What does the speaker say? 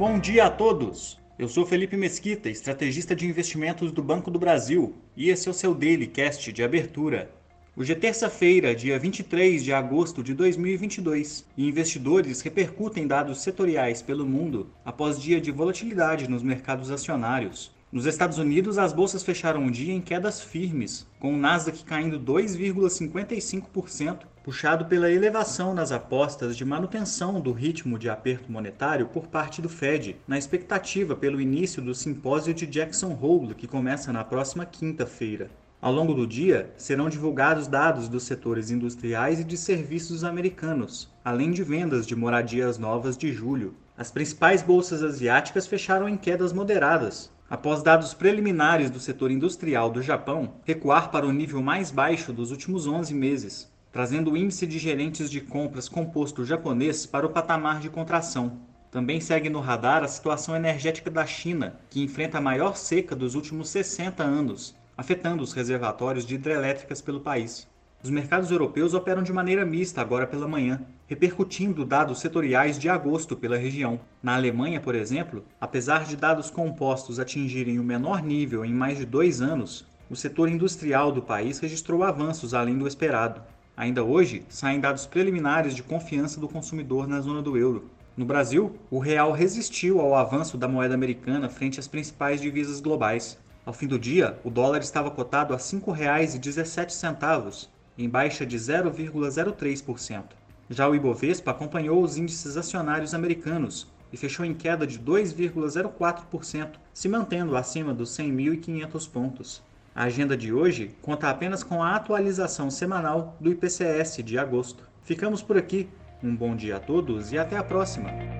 Bom dia a todos! Eu sou Felipe Mesquita, estrategista de investimentos do Banco do Brasil, e esse é o seu Daily Cast de abertura. Hoje é terça-feira, dia 23 de agosto de 2022, e investidores repercutem dados setoriais pelo mundo após dia de volatilidade nos mercados acionários. Nos Estados Unidos, as bolsas fecharam o dia em quedas firmes, com o Nasdaq caindo 2,55%, puxado pela elevação nas apostas de manutenção do ritmo de aperto monetário por parte do Fed, na expectativa pelo início do simpósio de Jackson Hole, que começa na próxima quinta-feira. Ao longo do dia, serão divulgados dados dos setores industriais e de serviços americanos, além de vendas de moradias novas de julho. As principais bolsas asiáticas fecharam em quedas moderadas, após dados preliminares do setor industrial do Japão recuar para o nível mais baixo dos últimos 11 meses, trazendo o índice de gerentes de compras composto japonês para o patamar de contração. Também segue no radar a situação energética da China, que enfrenta a maior seca dos últimos 60 anos, afetando os reservatórios de hidrelétricas pelo país. Os mercados europeus operam de maneira mista agora pela manhã, repercutindo dados setoriais de agosto pela região. Na Alemanha, por exemplo, apesar de dados compostos atingirem o menor nível em mais de dois anos, o setor industrial do país registrou avanços além do esperado. Ainda hoje, saem dados preliminares de confiança do consumidor na zona do euro. No Brasil, o real resistiu ao avanço da moeda americana frente às principais divisas globais. Ao fim do dia, o dólar estava cotado a R$ 5,17, em baixa de 0,03%. Já o Ibovespa acompanhou os índices acionários americanos e fechou em queda de 2,04%, se mantendo acima dos 100.500 pontos. A agenda de hoje conta apenas com a atualização semanal do IPCS de agosto. Ficamos por aqui. Um bom dia a todos e até a próxima!